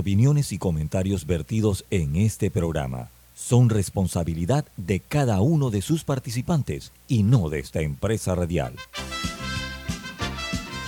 Opiniones y comentarios vertidos en este programa son responsabilidad de cada uno de sus participantes y no de esta empresa radial.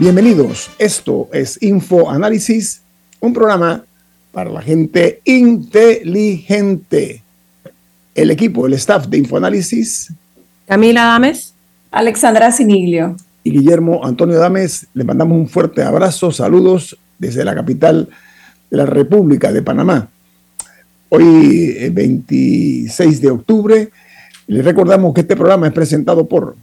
Bienvenidos. Esto es Info Análisis, un programa para la gente inteligente. El equipo, el staff de Infoanálisis. Camila Dames. Alexandra Siniglio. Y Guillermo Antonio Dames. Les mandamos un fuerte abrazo, saludos desde la capital de la República de Panamá. Hoy, 26 de octubre, les recordamos que este programa es presentado por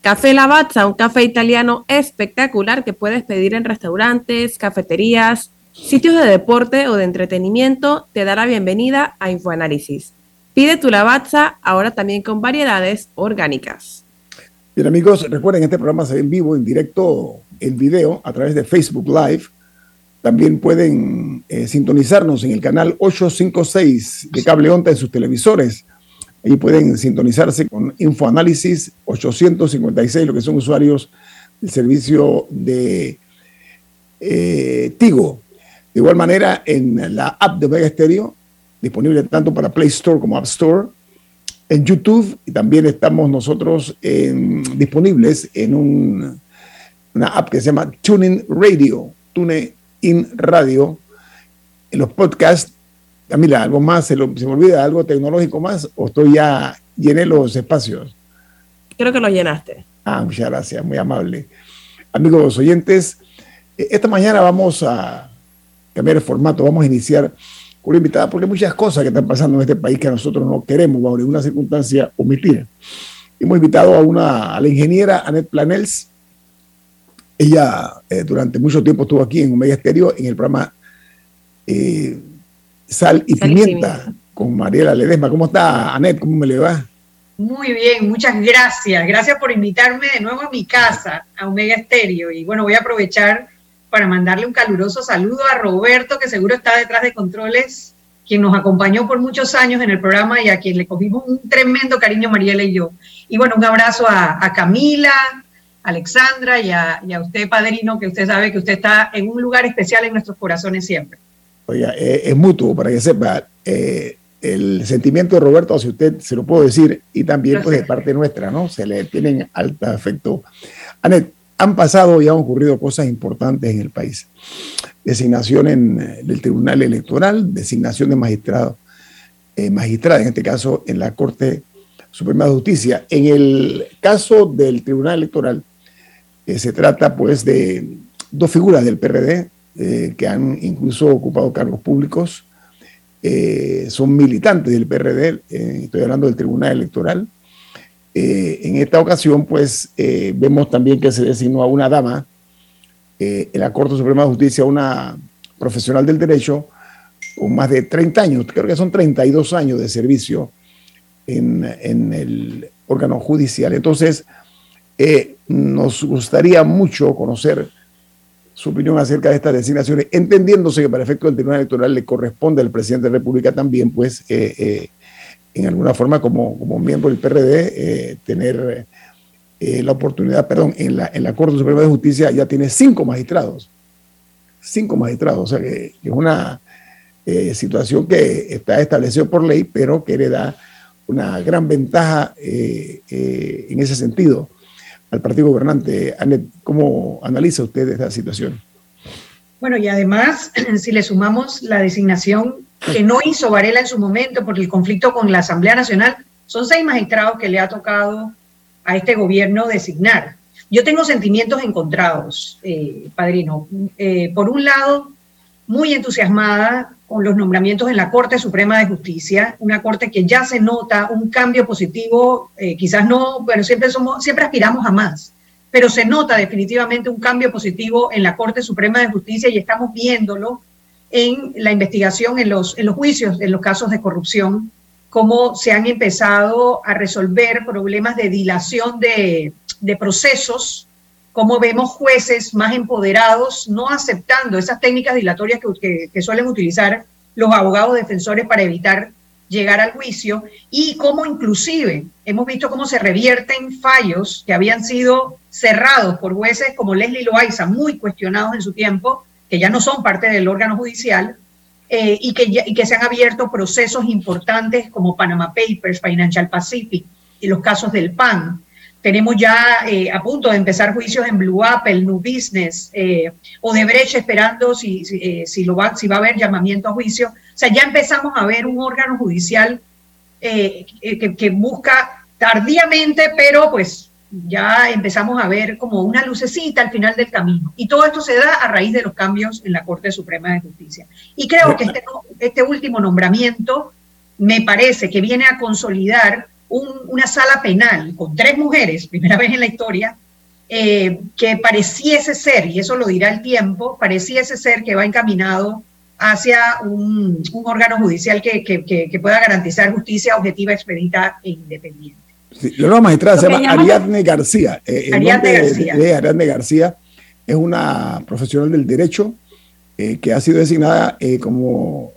Café Lavazza, un café italiano espectacular que puedes pedir en restaurantes, cafeterías, sitios de deporte o de entretenimiento, te da la bienvenida a Infoanálisis. Pide tu Lavazza ahora también con variedades orgánicas. Bien amigos, recuerden, este programa se ve en vivo, en directo, en video, a través de Facebook Live. También pueden eh, sintonizarnos en el canal 856 de Cable Onta en sus televisores Ahí pueden sintonizarse con Infoanálisis 856, lo que son usuarios del servicio de eh, Tigo. De igual manera, en la app de Omega Stereo, disponible tanto para Play Store como App Store, en YouTube y también estamos nosotros disponibles en una app que se llama TuneIn Radio, TuneIn Radio, en los podcasts Camila, ¿algo más? ¿Se, me olvida algo tecnológico más o estoy ya llené los espacios? Creo que lo llenaste. Ah, muchas gracias, muy amable. Amigos oyentes, eh, esta mañana vamos a cambiar el formato, vamos a iniciar con una invitada, porque hay muchas cosas que están pasando en este país que nosotros no queremos, bajo ninguna circunstancia, omitir. Hemos invitado a, una, a la ingeniera Annette Planels. Ella eh, durante mucho tiempo estuvo aquí en Omega Estéreo en el programa eh, Sal y, pimienta, con Mariela Ledesma. ¿Cómo está, Anet? ¿Cómo me le va? Muy bien, muchas gracias. Gracias por invitarme de nuevo a mi casa, a Omega Estéreo. Y bueno, voy a aprovechar para mandarle un caluroso saludo a Roberto, que seguro está detrás de controles, quien nos acompañó por muchos años en el programa y a quien le cogimos un tremendo cariño, Mariela y yo. Y bueno, un abrazo a, Camila, Alexandra y a, y a usted, padrino, que usted sabe que usted está en un lugar especial en nuestros corazones siempre. Eh, es mutuo, para que sepa. Eh, el sentimiento de Roberto si usted, se lo puedo decir, y también pues de parte nuestra, ¿no? Se le tienen alto afecto. Anet, han pasado y han ocurrido cosas importantes en el país. Designación en eh, el Tribunal Electoral, designación de magistrado, magistrada, en este caso en la Corte Suprema de Justicia. En el caso del Tribunal Electoral, se trata pues de dos figuras del PRD, eh, que han incluso ocupado cargos públicos, eh, son militantes del PRD, eh, estoy hablando del Tribunal Electoral. en esta ocasión, pues, vemos también que se designó a una dama en la Corte Suprema de Justicia, una profesional del derecho, con más de 30 años, creo que son 32 años de servicio en, en el órgano judicial. Entonces, nos gustaría mucho conocer su opinión acerca de estas designaciones, entendiéndose que para efecto del Tribunal Electoral le corresponde al presidente de la República también, pues, eh, eh, en alguna forma como, como miembro del PRD, eh, tener la oportunidad, perdón, en la, en la Corte Suprema de Justicia ya tiene cinco magistrados, cinco magistrados, o sea que, es una situación que está establecida por ley, pero que le da una gran ventaja en ese sentido al partido gobernante. Anet, ¿cómo analiza usted esta situación? Bueno, y además, si le sumamos la designación que no hizo Varela en su momento por el conflicto con la Asamblea Nacional, son seis magistrados que le ha tocado a este gobierno designar. Yo tengo sentimientos encontrados, eh, padrino. Eh, por un lado, muy entusiasmada con los nombramientos en la Corte Suprema de Justicia, una corte que ya se nota un cambio positivo, eh, quizás no, pero siempre somos, siempre aspiramos a más, pero se nota definitivamente un cambio positivo en la Corte Suprema de Justicia y estamos viéndolo en la investigación, en los, en los juicios, en los casos de corrupción, cómo se han empezado a resolver problemas de dilación de, de procesos, cómo vemos jueces más empoderados no aceptando esas técnicas dilatorias que, suelen utilizar los abogados defensores para evitar llegar al juicio y cómo inclusive hemos visto cómo se revierten fallos que habían sido cerrados por jueces como Leslie Loaiza, muy cuestionados en su tiempo, que ya no son parte del órgano judicial, eh, y, que y que se han abierto procesos importantes como Panama Papers, Financial Pacific y los casos del PAN. Tenemos ya eh, a punto de empezar juicios en Blue Apple, New Business, eh, o de Brecht esperando si, si, eh, si, va, si va a haber llamamiento a juicio. O sea, ya empezamos a ver un órgano judicial que, que, busca tardíamente, pero pues ya empezamos a ver como una lucecita al final del camino. Y todo esto se da a raíz de los cambios en la Corte Suprema de Justicia. Y creo que este, este último nombramiento me parece que viene a consolidar una sala penal con tres mujeres, primera vez en la historia, eh, que pareciese ser, y eso lo dirá el tiempo, pareciese ser que va encaminado hacia un, órgano judicial que, pueda garantizar justicia objetiva, expedita e independiente. la nueva magistrada se llama Ariadne García. Eh, Ariadne García. De, Ariadne García es una profesional del derecho eh, que ha sido designada como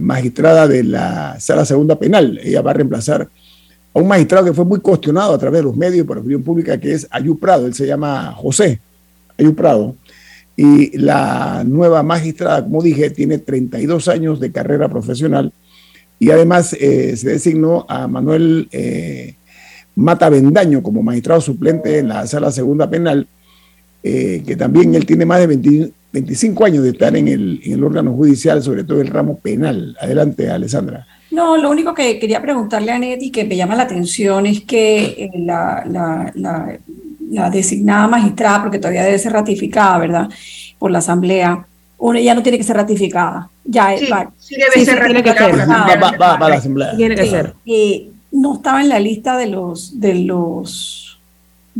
magistrada de la Sala Segunda Penal. Ella va a reemplazar a un magistrado que fue muy cuestionado a través de los medios y por la opinión pública, que es Ayú Prado. Él se llama José Ayú Prado. Y la nueva magistrada, como dije, tiene 32 años de carrera profesional y además eh, se designó a Manuel eh, Mata Bendaño como magistrado suplente en la sala segunda penal, eh, que también él tiene más de 25 años de estar en el, en el órgano judicial, sobre todo el ramo penal. Adelante, Alessandra. No, lo único que quería preguntarle a Neti que me llama la atención es que eh, la, designada magistrada, porque todavía debe ser ratificada, ¿verdad? Por la Asamblea, una ya no tiene que ser ratificada. Ya sí, sí debe ser ratificada. Va, a la Asamblea. Tiene que ser. Eh, no estaba en la lista de los de los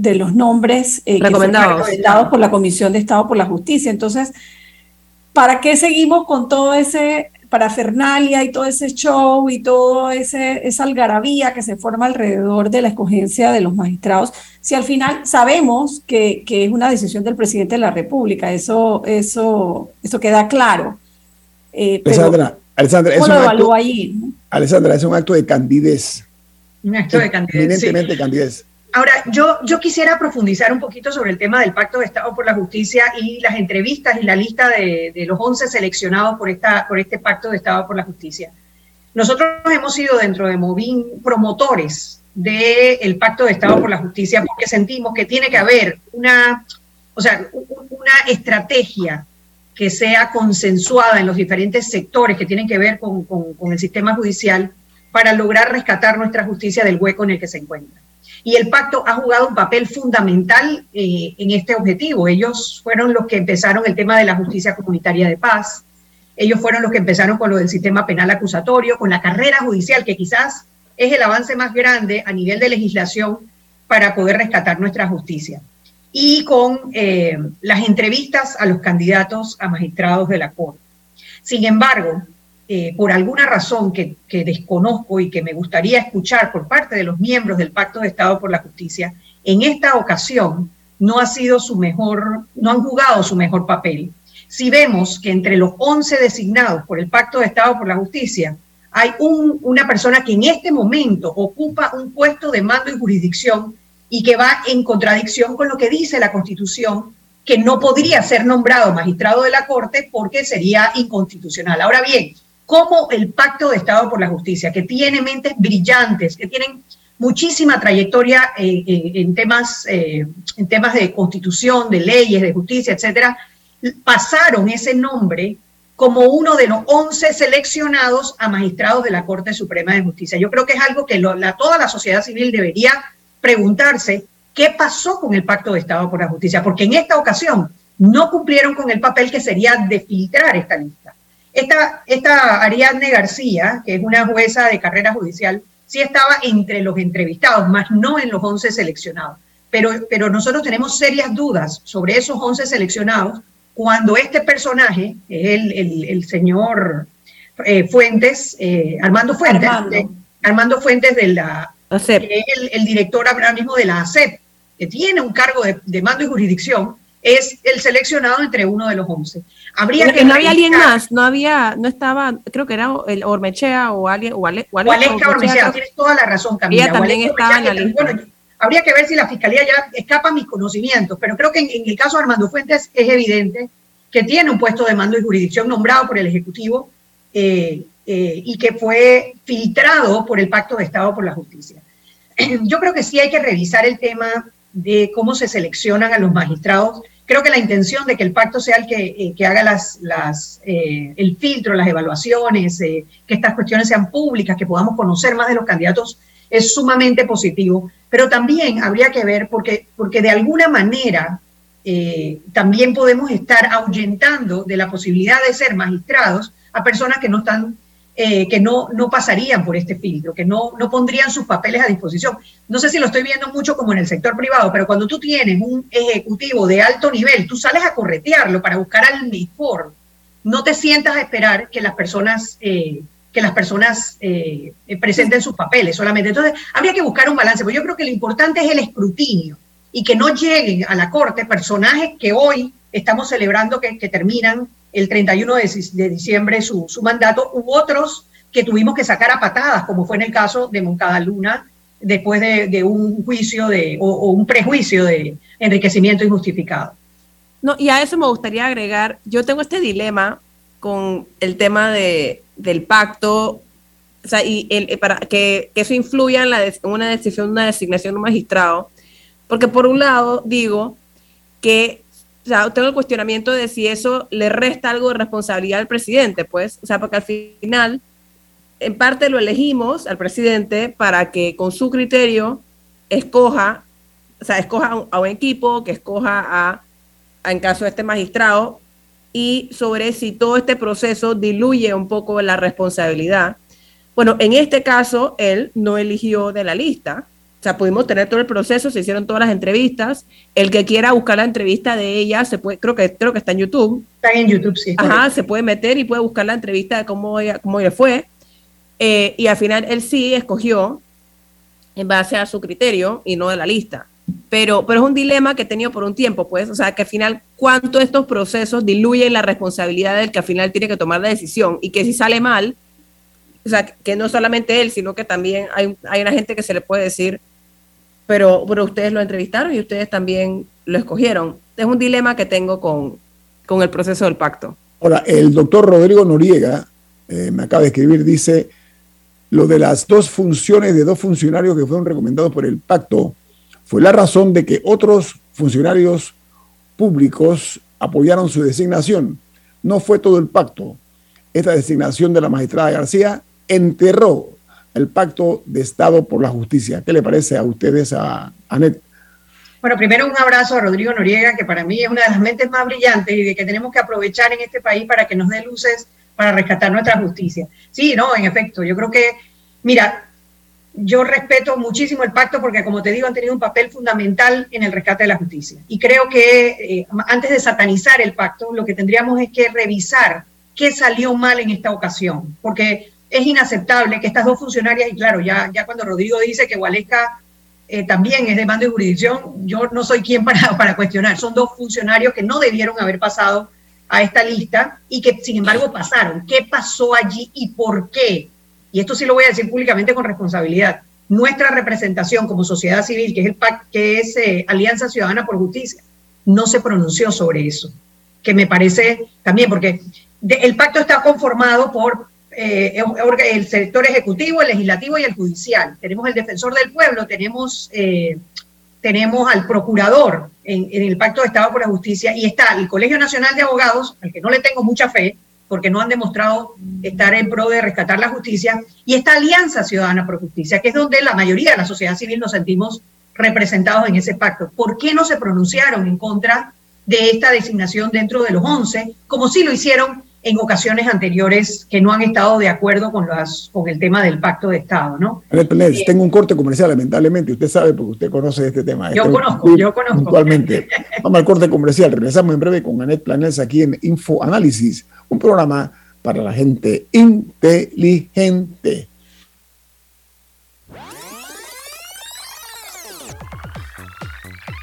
de los nombres eh, recomendados. recomendados por la Comisión de Estado por la Justicia. Entonces, ¿para qué seguimos con todo ese para Fernalia y todo ese show y todo ese esa algarabía que se forma alrededor de la escogencia de los magistrados, si al final sabemos que, que es una decisión del presidente de la República, eso, eso, eso queda claro. Eh, Alessandra, Alessandra, es un acto, Alessandra, es un acto de candidez. Un acto de candidez. Eminentemente candidez. Ahora, yo, yo quisiera profundizar un poquito sobre el tema del Pacto de Estado por la Justicia y las entrevistas y la lista de, los 11 seleccionados por, esta, por este Pacto de Estado por la Justicia. Nosotros hemos sido dentro de Movin promotores del Pacto de Estado por la Justicia porque sentimos que tiene que haber una, o sea, una estrategia que sea consensuada en los diferentes sectores que tienen que ver con, con el sistema judicial para lograr rescatar nuestra justicia del hueco en el que se encuentra y el pacto ha jugado un papel fundamental eh, en este objetivo. Ellos fueron los que empezaron el tema de la justicia comunitaria de paz, ellos fueron los que empezaron con lo del sistema penal acusatorio, con la carrera judicial, que quizás es el avance más grande a nivel de legislación para poder rescatar nuestra justicia. Y con eh, las entrevistas a los candidatos a magistrados de la Corte. Sin embargo, eh, por alguna razón que, desconozco y que me gustaría escuchar por parte de los miembros del Pacto de Estado por la Justicia, en esta ocasión no ha sido su mejor, no han jugado su mejor papel. Si vemos que entre los 11 designados por el Pacto de Estado por la Justicia hay una persona que en este momento ocupa un puesto de mando y jurisdicción y que va en contradicción con lo que dice la Constitución, que no podría ser nombrado magistrado de la Corte porque sería inconstitucional. Ahora bien, como el Pacto de Estado por la Justicia, que tiene mentes brillantes, que tienen muchísima trayectoria eh, eh, en, temas, eh, en temas de constitución, de leyes, de justicia, etcétera, pasaron ese nombre como uno de los 11 seleccionados a magistrados de la Corte Suprema de Justicia. Yo creo que es algo que toda la sociedad civil debería preguntarse qué pasó con el Pacto de Estado por la Justicia, porque en esta ocasión no cumplieron con el papel que sería de filtrar esta lista. Esta, esta Ariadne García, que es una jueza de carrera judicial, sí estaba entre los entrevistados, más no en los 11 seleccionados. Pero, pero nosotros tenemos serias dudas sobre esos 11 seleccionados cuando este personaje, el, el, el señor eh, Fuentes, eh, Armando Fuentes, Armando. Armando. Fuentes de la, que es el, director ahora mismo de la ACEP, que tiene un cargo de, mando y jurisdicción, es el seleccionado entre uno de los once. Habría que no había alguien más, no había, no estaba, creo que era el Ormechea o alguien, o, Ale, o Ormechea, Ormechea tienes toda la razón, Camila. Ella también estaba en la lista. Bueno, habría que ver si la fiscalía ya escapa a mis conocimientos, pero creo que en, el caso de Armando Fuentes es evidente que tiene un puesto de mando y jurisdicción nombrado por el Ejecutivo eh, eh, y que fue filtrado por el Pacto de Estado por la Justicia. Yo creo que sí hay que revisar el tema de cómo se seleccionan a los magistrados. Creo que la intención de que el pacto sea el que, eh, haga las, las, eh, el filtro, las evaluaciones, eh, que estas cuestiones sean públicas, que podamos conocer más de los candidatos, es sumamente positivo. Pero también habría que ver, porque, porque de alguna manera también podemos estar ahuyentando de la posibilidad de ser magistrados a personas que no están eh, que no, no pasarían por este filtro, que no, no pondrían sus papeles a disposición. No sé si lo estoy viendo mucho como en el sector privado, pero cuando tú tienes un ejecutivo de alto nivel, tú sales a corretearlo para buscar al mejor. No te sientas a esperar que las personas, eh, que las personas eh, presenten sus papeles solamente. Entonces, habría que buscar un balance, porque yo creo que lo importante es el escrutinio y que no lleguen a la Corte personajes que hoy estamos celebrando que terminan el 31 de, diciembre su, mandato, u otros que tuvimos que sacar a patadas, como fue en el caso de Moncada Luna, después de, un juicio de, o, un prejuicio de enriquecimiento injustificado. No, y a eso me gustaría agregar, yo tengo este dilema con el tema de, del pacto, o sea, y el, para que, eso influya en, la, en una decisión, una designación de un magistrado, porque por un lado digo que sea, tengo el cuestionamiento de si eso le resta algo de responsabilidad al presidente, pues, o sea, porque al final, en parte lo elegimos al presidente para que con su criterio escoja, o sea, escoja a un, equipo, que escoja a, en caso de este magistrado, y sobre si todo este proceso diluye un poco la responsabilidad. Bueno, en este caso, él no eligió de la lista, o sea, pudimos tener todo el proceso, se hicieron todas las entrevistas. El que quiera buscar la entrevista de ella, se puede, creo que, creo que está en YouTube. Está en YouTube, sí. Ajá, se puede meter y puede buscar la entrevista de cómo, ella, cómo le fue. Eh, y al final él sí escogió en base a su criterio y no de la lista. Pero, pero es un dilema que he tenido por un tiempo, pues, o sea, que al final cuánto estos procesos diluyen la responsabilidad del que al final tiene que tomar la decisión y que si sale mal, o sea, que no solamente él, sino que también hay, hay una gente que se le puede decir, pero, pero ustedes lo entrevistaron y ustedes también lo escogieron. Es un dilema que tengo con, con el proceso del pacto. Ahora, el doctor Rodrigo Noriega eh, me acaba de escribir, dice, lo de las dos funciones de dos funcionarios que fueron recomendados por el pacto fue la razón de que otros funcionarios públicos apoyaron su designación. No fue todo el pacto. Esta designación de la magistrada García enterró el Pacto de Estado por la Justicia. ¿Qué le parece a ustedes, a Anet? Bueno, primero un abrazo a Rodrigo Noriega, que para mí es una de las mentes más brillantes y de que tenemos que aprovechar en este país para que nos dé luces para rescatar nuestra justicia. Sí, no, en efecto, yo creo que, mira, yo respeto muchísimo el pacto porque, como te digo, han tenido un papel fundamental en el rescate de la justicia. Y creo que eh, antes de satanizar el pacto, lo que tendríamos es que revisar qué salió mal en esta ocasión, porque es inaceptable que estas dos funcionarias, y claro, ya, ya cuando Rodrigo dice que Gualesca eh, también es de mando y jurisdicción, yo no soy quien para, para cuestionar. Son dos funcionarios que no debieron haber pasado a esta lista y que sin embargo pasaron. ¿Qué pasó allí y por qué? Y esto sí lo voy a decir públicamente con responsabilidad. Nuestra representación como sociedad civil, que es, el PAC, que es eh, Alianza Ciudadana por Justicia, no se pronunció sobre eso. Que me parece también, porque el pacto está conformado por eh, el sector ejecutivo, el legislativo y el judicial. Tenemos el defensor del pueblo, tenemos, eh, tenemos al procurador en, el Pacto de Estado por la Justicia y está el Colegio Nacional de Abogados, al que no le tengo mucha fe, porque no han demostrado estar en pro de rescatar la justicia, y esta Alianza Ciudadana por Justicia, que es donde la mayoría de la sociedad civil nos sentimos representados en ese pacto. ¿Por qué no se pronunciaron en contra de esta designación dentro de los 11, como sí lo hicieron en ocasiones anteriores que no han estado de acuerdo con, las, con el tema del pacto de Estado, ¿no? Eh, tengo un corte comercial, lamentablemente, usted sabe porque usted conoce este tema. Yo conozco, yo conozco. Puntualmente. Vamos al corte comercial, regresamos en breve con Anet Planels aquí en Info Análisis, un programa para la gente inteligente.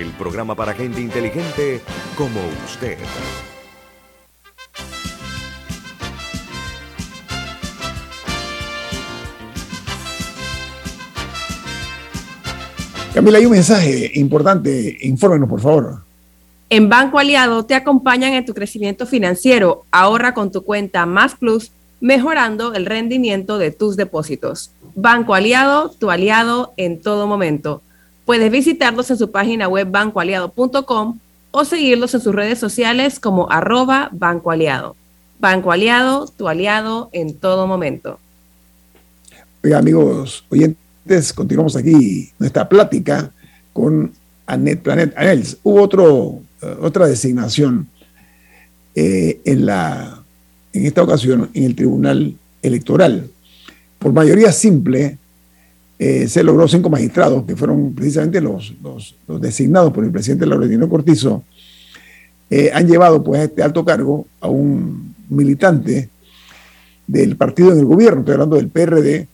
el programa para gente inteligente como usted. Camila, hay un mensaje importante. Infórmenos, por favor. En Banco Aliado te acompañan en tu crecimiento financiero. Ahorra con tu cuenta Más Plus, mejorando el rendimiento de tus depósitos. Banco Aliado, tu aliado en todo momento. Puedes visitarlos en su página web bancoaliado.com o seguirlos en sus redes sociales como arroba Banco Aliado. Banco Aliado, tu aliado en todo momento. Oiga, amigos oyentes, continuamos aquí nuestra plática con Anet Planet. Anels, hubo otro, eh, otra designación eh, en, la, en esta ocasión en el Tribunal Electoral. Por mayoría simple, eh, se logró cinco magistrados, que fueron precisamente los, los, designados por el presidente Laurentino Cortizo, eh, han llevado pues a este alto cargo a un militante del partido en el gobierno, estoy hablando del PRD,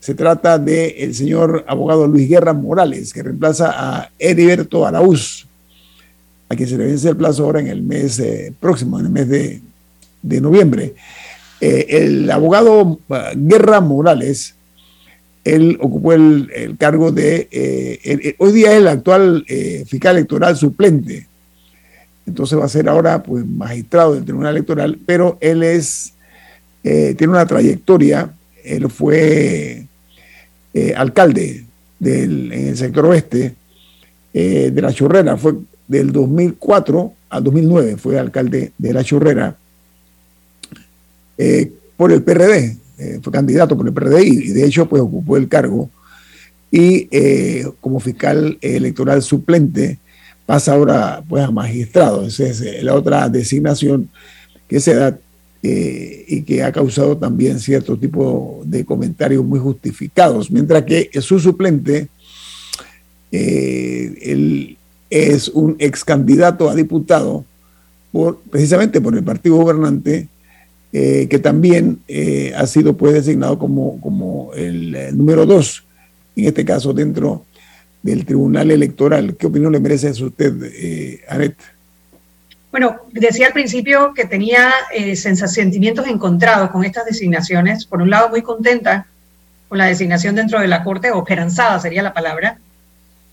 se trata del señor abogado Luis Guerra Morales, que reemplaza a Heriberto Araúz, a quien se le vence el plazo ahora en el mes eh, próximo, en el mes de, de noviembre. el abogado Guerra Morales él ocupó el, cargo de, eh, hoy día es el actual eh, fiscal electoral suplente, entonces va a ser ahora pues magistrado del Tribunal Electoral, pero él es, eh, tiene una trayectoria, él fue alcalde del, en el sector oeste de La Chorrera, fue del 2004 al 2009, fue alcalde de La Chorrera por el PRD, eh, fue candidato por el PRD y, de hecho pues ocupó el cargo y eh, como fiscal electoral suplente pasa ahora pues a magistrado. Esa es eh, la otra designación que se da y que ha causado también cierto tipo de comentarios muy justificados, mientras que su suplente él es un ex candidato a diputado por, precisamente por el partido gobernante eh, que también eh, ha sido pues designado como, como el, número dos en este caso dentro del Tribunal Electoral. ¿Qué opinión le merece a usted, eh, Anet? Bueno, decía al principio que tenía eh, sentimientos encontrados con estas designaciones. Por un lado, muy contenta con la designación dentro de la Corte, o esperanzada sería la palabra,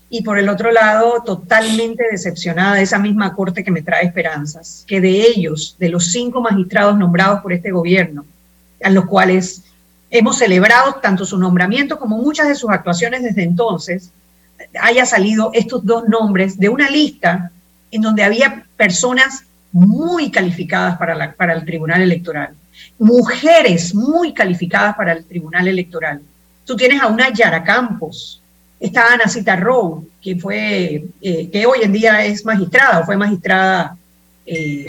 y por el otro lado, totalmente decepcionada de esa misma Corte que me trae esperanzas, que de ellos, de los cinco magistrados nombrados por este gobierno, a los cuales hemos celebrado tanto su nombramiento como muchas de sus actuaciones desde entonces, haya salido estos dos nombres de una lista en donde había personas muy calificadas para, la, para el Tribunal Electoral, mujeres muy calificadas para el Tribunal Electoral. Tú tienes a una Yara Campos, está Ana Cita que, fue, eh, que hoy en día es magistrada o fue magistrada eh,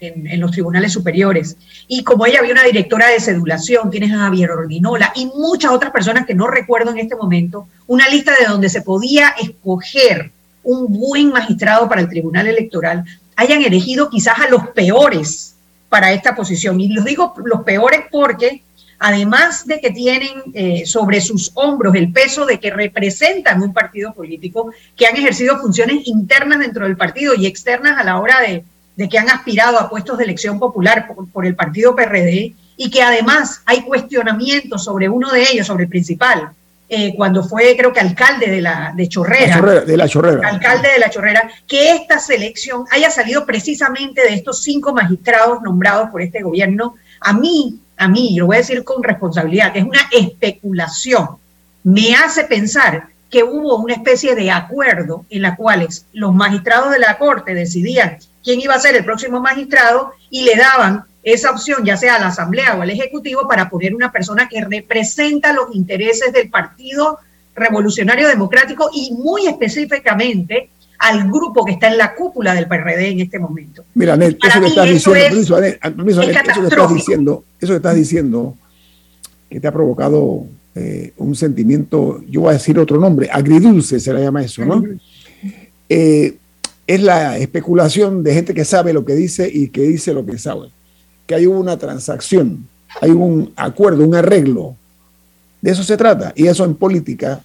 en, los tribunales superiores. Y como ella había una directora de sedulación, tienes a Javier Ordinola y muchas otras personas que no recuerdo en este momento, una lista de donde se podía escoger un buen magistrado para el tribunal electoral, hayan elegido quizás a los peores para esta posición. Y los digo los peores porque además de que tienen eh, sobre sus hombros el peso de que representan un partido político, que han ejercido funciones internas dentro del partido y externas a la hora de, que han aspirado a puestos de elección popular por, el partido PRD, y que además hay cuestionamientos sobre uno de ellos, sobre el principal, eh, cuando fue creo que alcalde de la de Chorrera, de la Chorrera, alcalde de la Chorrera, que esta selección haya salido precisamente de estos cinco magistrados nombrados por este gobierno, a mí a mí, lo voy a decir con responsabilidad, es una especulación, me hace pensar que hubo una especie de acuerdo en la cual los magistrados de la Corte decidían quién iba a ser el próximo magistrado y le daban esa opción, ya sea a la Asamblea o al Ejecutivo, para poner una persona que representa los intereses del Partido Revolucionario Democrático y muy específicamente al grupo que está en la cúpula del PRD en este momento. Mira, Anel, eso que estás diciendo, eso, que estás diciendo, eso que estás diciendo, que te ha provocado eh, un sentimiento, yo voy a decir otro nombre, agridulce se le llama eso, ¿no? Eh, es la especulación de gente que sabe lo que dice y que dice lo que sabe. Que hay una transacción, hay un acuerdo, un arreglo. De eso se trata. Y eso en política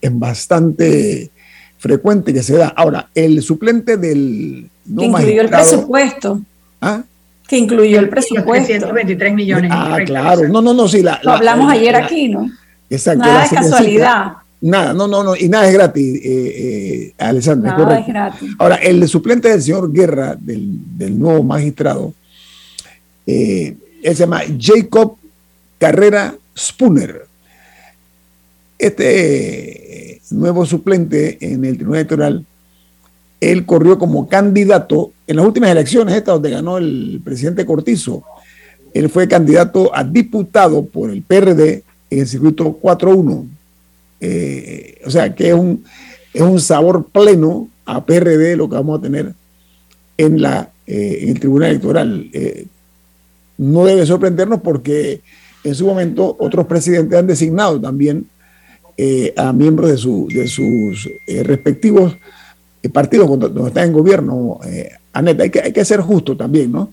es bastante frecuente que se da. Ahora, el suplente del... que incluyó el presupuesto. ¿Ah? Que incluyó el presupuesto. 123 millones. Ah, claro. No, no, no, sí. La, Lo hablamos ayer aquí, ¿no? Exacto. Nada de casualidad. Nada, no, no, no, y nada es gratis, eh, eh, Alessandra. Nada es gratis. Ahora, el suplente del señor Guerra, del, del nuevo magistrado, eh, él se llama Jacob Carrera Spooner. Este nuevo suplente en el Tribunal Electoral, él corrió como candidato en las últimas elecciones, estas donde ganó el presidente Cortizo. Él fue candidato a diputado por el PRD en el circuito 4-1. Eh, o sea que es un, es un sabor pleno a PRD lo que vamos a tener en, la, eh, en el Tribunal Electoral. Eh, no debe sorprendernos porque en su momento otros presidentes han designado también eh, a miembros de, su, de sus eh, respectivos eh, partidos donde están en gobierno. Aneta, hay que, hay que ser justo también, ¿no?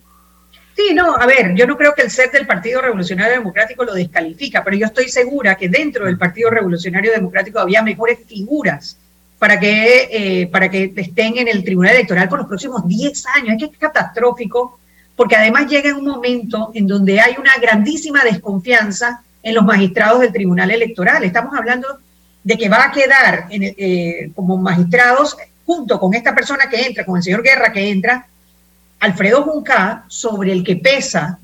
Sí, no, a ver, yo no creo que el ser del Partido Revolucionario Democrático lo descalifica, pero yo estoy segura que dentro del Partido Revolucionario Democrático había mejores figuras para que, para que estén en el Tribunal Electoral por los próximos 10 años. Es que es catastrófico, porque además llega un momento en donde hay una grandísima desconfianza en los magistrados del Tribunal Electoral. Estamos hablando de que va a quedar eh, como magistrados junto con esta persona que entra, con el señor Guerra que entra, Alfredo Junca, sobre el que pesa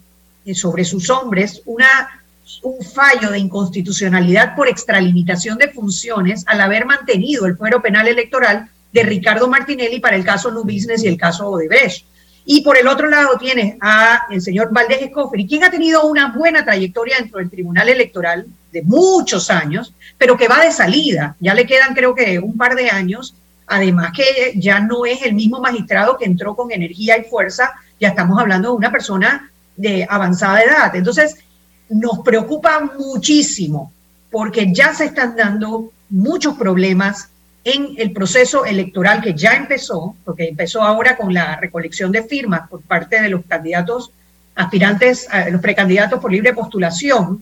eh, sobre sus hombres una, un fallo de inconstitucionalidad por extralimitación de funciones al haber mantenido el fuero penal electoral de Ricardo Martinelli para el caso New Business y el caso Odebrecht. Y por el otro lado tienes a el señor Valdés Escofri, quien ha tenido una buena trayectoria dentro del Tribunal Electoral de muchos años, pero que va de salida. Ya le quedan creo que un par de años. Además que ya no es el mismo magistrado que entró con energía y fuerza, ya estamos hablando de una persona de avanzada edad. Entonces, nos preocupa muchísimo porque ya se están dando muchos problemas en el proceso electoral que ya empezó, porque empezó ahora con la recolección de firmas por parte de los candidatos aspirantes, los precandidatos por libre postulación,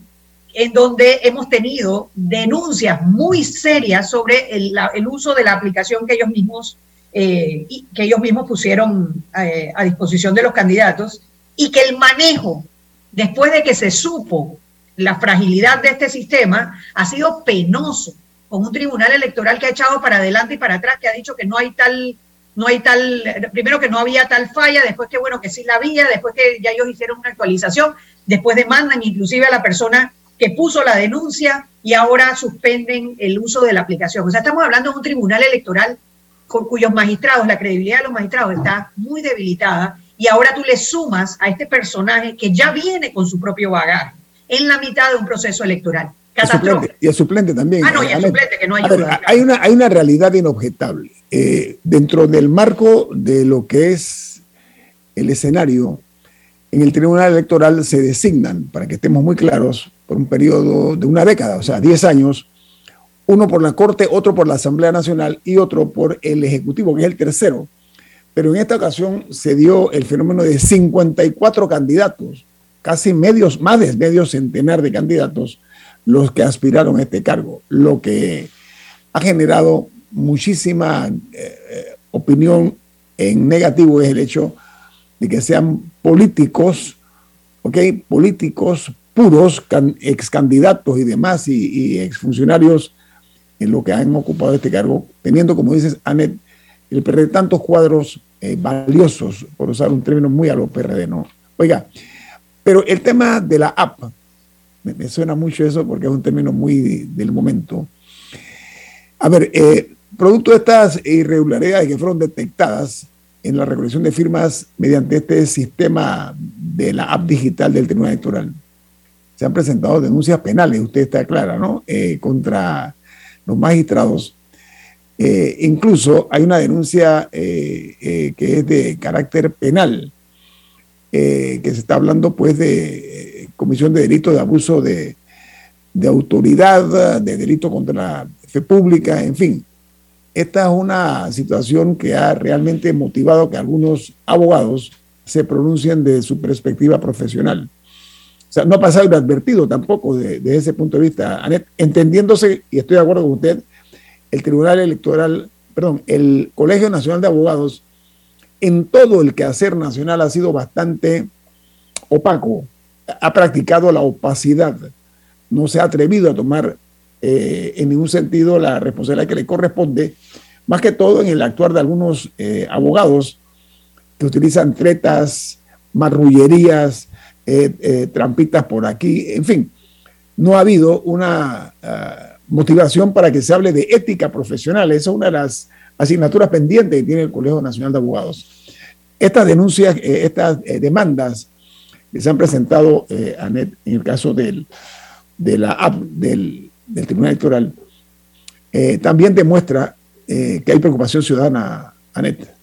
en donde hemos tenido denuncias muy serias sobre el, uso de la aplicación que ellos mismos, eh, que ellos mismos pusieron eh, a disposición de los candidatos y que el manejo, después de que se supo la fragilidad de este sistema, ha sido penoso, con un tribunal electoral que ha echado para adelante y para atrás, que ha dicho que no hay tal no hay tal, primero que no había tal falla, después que bueno, que sí la había, después que ya ellos hicieron una actualización, después demandan inclusive a la persona que puso la denuncia y ahora suspenden el uso de la aplicación. O sea, estamos hablando de un tribunal electoral con cuyos magistrados, la credibilidad de los magistrados está muy debilitada y ahora tú le sumas a este personaje que ya viene con su propio bagaje en la mitad de un proceso electoral. Y el suplente también. Ah, no, y el suplente que no hay. hay, una, hay una realidad inobjetable. Eh, dentro del marco de lo que es el escenario, en el Tribunal Electoral se designan, para que estemos muy claros, por un periodo de una década, o sea, 10 años, uno por la Corte, otro por la Asamblea Nacional y otro por el Ejecutivo, que es el tercero. Pero en esta ocasión se dio el fenómeno de 54 candidatos, casi medios, más de medio centenar de candidatos, los que aspiraron a este cargo, lo que ha generado muchísima eh, opinión en negativo es el hecho de que sean políticos, ¿ok? Políticos puros ex candidatos y demás y, ex exfuncionarios en lo que han ocupado este cargo, teniendo, como dices, Anet, el PRD tantos cuadros eh, valiosos, por usar un término muy a lo PRD, ¿no? Oiga, pero el tema de la app, me, suena mucho eso porque es un término muy del momento. A ver, eh, producto de estas irregularidades que fueron detectadas en la recolección de firmas mediante este sistema de la app digital del Tribunal Electoral, se han presentado denuncias penales, usted está clara, ¿no? Eh, contra los magistrados. Eh, incluso hay una denuncia que es de carácter penal, que se está hablando pues de comisión de delito de abuso de, de autoridad, de delito contra la fe pública, en fin. Esta es una situación que ha realmente motivado que algunos abogados se pronuncien de su perspectiva profesional. O sea, no ha pasado inadvertido tampoco desde ese punto de vista, entendiéndose, y estoy de acuerdo con usted, el Tribunal Electoral, perdón, el Colegio Nacional de Abogados, en todo el quehacer nacional ha sido bastante opaco, ha practicado la opacidad, no se ha atrevido a tomar eh, en ningún sentido la responsabilidad que le corresponde, más que todo en el actuar de algunos eh, abogados que utilizan tretas, marrullerías, eh, trampitas por aquí, en fin, no ha habido una ah, motivación para que se hable de ética profesional. Esa es una de las asignaturas pendientes que tiene el Colegio Nacional de Abogados. Estas denuncias, estas demandas que se han presentado, Anet, en el caso del, de la app del, del Tribunal Electoral, también demuestra que hay preocupación ciudadana, Anet.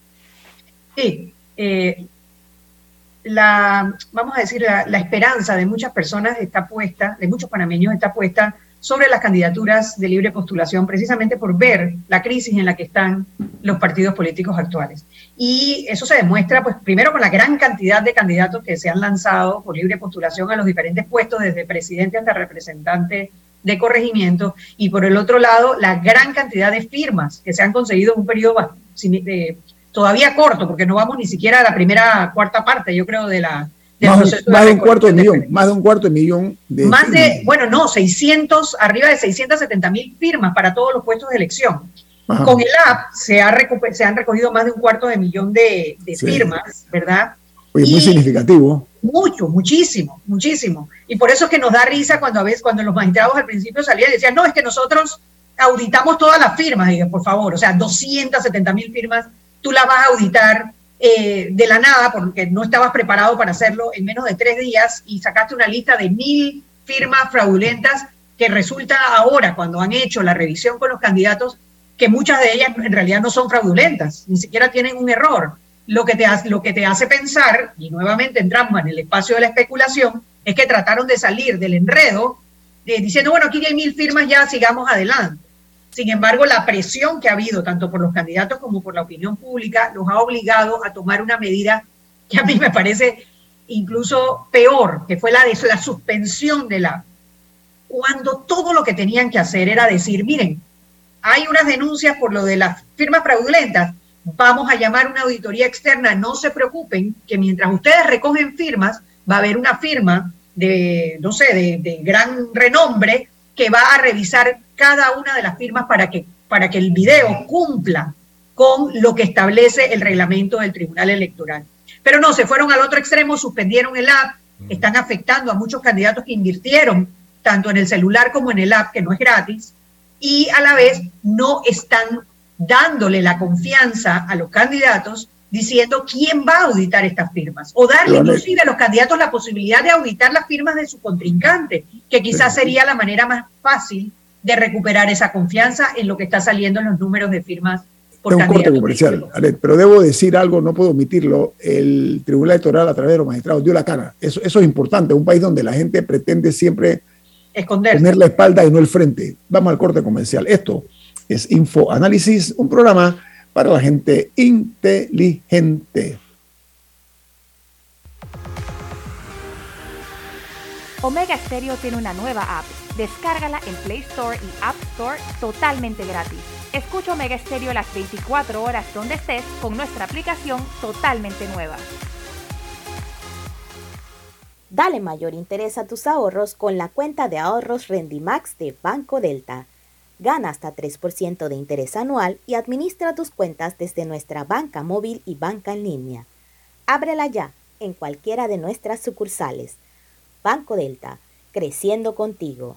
Sí, la, vamos a decir, la, esperanza de muchas personas está puesta, de muchos panameños está puesta sobre las candidaturas de libre postulación, precisamente por ver la crisis en la que están los partidos políticos actuales. Y eso se demuestra, pues, primero con la gran cantidad de candidatos que se han lanzado por libre postulación a los diferentes puestos, desde presidente hasta representante de corregimiento, y por el otro lado, la gran cantidad de firmas que se han conseguido en un periodo todavía corto, porque no vamos ni siquiera a la primera cuarta parte, yo creo, de la... más, de, un cuarto de millón, más de un cuarto de millón de... Más de, bueno, no, 600, arriba de 670 mil firmas para todos los puestos de elección. Con el app se, ha se han recogido más de un cuarto de millón de, firmas, ¿verdad? Oye, muy significativo. Mucho, muchísimo, muchísimo. Y por eso es que nos da risa cuando a veces, cuando los magistrados al principio salían y decían, no, es que nosotros auditamos todas las firmas, digan, por favor, o sea, 270 mil firmas tú la vas a auditar eh, de la nada porque no estabas preparado para hacerlo en menos de tres días y sacaste una lista de mil firmas fraudulentas que resulta ahora, cuando han hecho la revisión con los candidatos, que muchas de ellas en realidad no son fraudulentas, ni siquiera tienen un error. Lo que te hace, lo que te hace pensar, y nuevamente entramos en el espacio de la especulación, es que trataron de salir del enredo eh, diciendo, bueno, aquí hay mil firmas, ya sigamos adelante. Sin embargo, la presión que ha habido tanto por los candidatos como por la opinión pública los ha obligado a tomar una medida que a mí me parece incluso peor, que fue la de la suspensión de la cuando todo lo que tenían que hacer era decir, miren, hay unas denuncias por lo de las firmas fraudulentas, vamos a llamar una auditoría externa, no se preocupen, que mientras ustedes recogen firmas, va a haber una firma de, no sé, de, gran renombre que va a revisar cada una de las firmas para que, para que el video cumpla con lo que establece el reglamento del Tribunal Electoral. Pero no, se fueron al otro extremo, suspendieron el app, están afectando a muchos candidatos que invirtieron tanto en el celular como en el app, que no es gratis, y a la vez no están dándole la confianza a los candidatos diciendo quién va a auditar estas firmas o darle inclusive a los candidatos la posibilidad de auditar las firmas de su contrincante, que quizás sería la manera más fácil de recuperar esa confianza en lo que está saliendo en los números de firmas por un corte comercial, pero debo decir algo, no puedo omitirlo, el Tribunal Electoral a través de los magistrados dio la cara, eso, eso es importante, un país donde la gente pretende siempre Esconderse. tener la espalda y no el frente. Vamos al corte comercial. Esto es Info Análisis, un programa para la gente inteligente. Omega Stereo tiene una nueva app. Descárgala en Play Store y App Store totalmente gratis. Escucha Omega Stereo las 24 horas donde estés con nuestra aplicación totalmente nueva. Dale mayor interés a tus ahorros con la cuenta de ahorros Rendimax de Banco Delta. Gana hasta 3% de interés anual y administra tus cuentas desde nuestra banca móvil y banca en línea. Ábrela ya en cualquiera de nuestras sucursales. Banco Delta, creciendo contigo.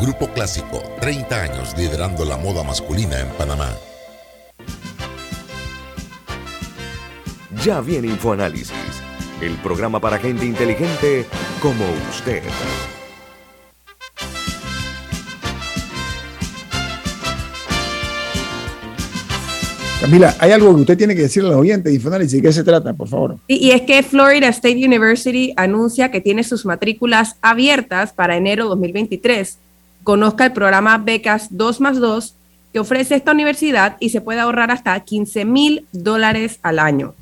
Grupo Clásico, 30 años liderando la moda masculina en Panamá. Ya viene InfoAnálisis, el programa para gente inteligente como usted. Camila, hay algo que usted tiene que decirle a los oyentes de Infoanálisis. ¿De qué se trata, por favor? Y, y es que Florida State University anuncia que tiene sus matrículas abiertas para enero 2023 conozca el programa Becas 2 más 2 que ofrece esta universidad y se puede ahorrar hasta 15 mil dólares al año.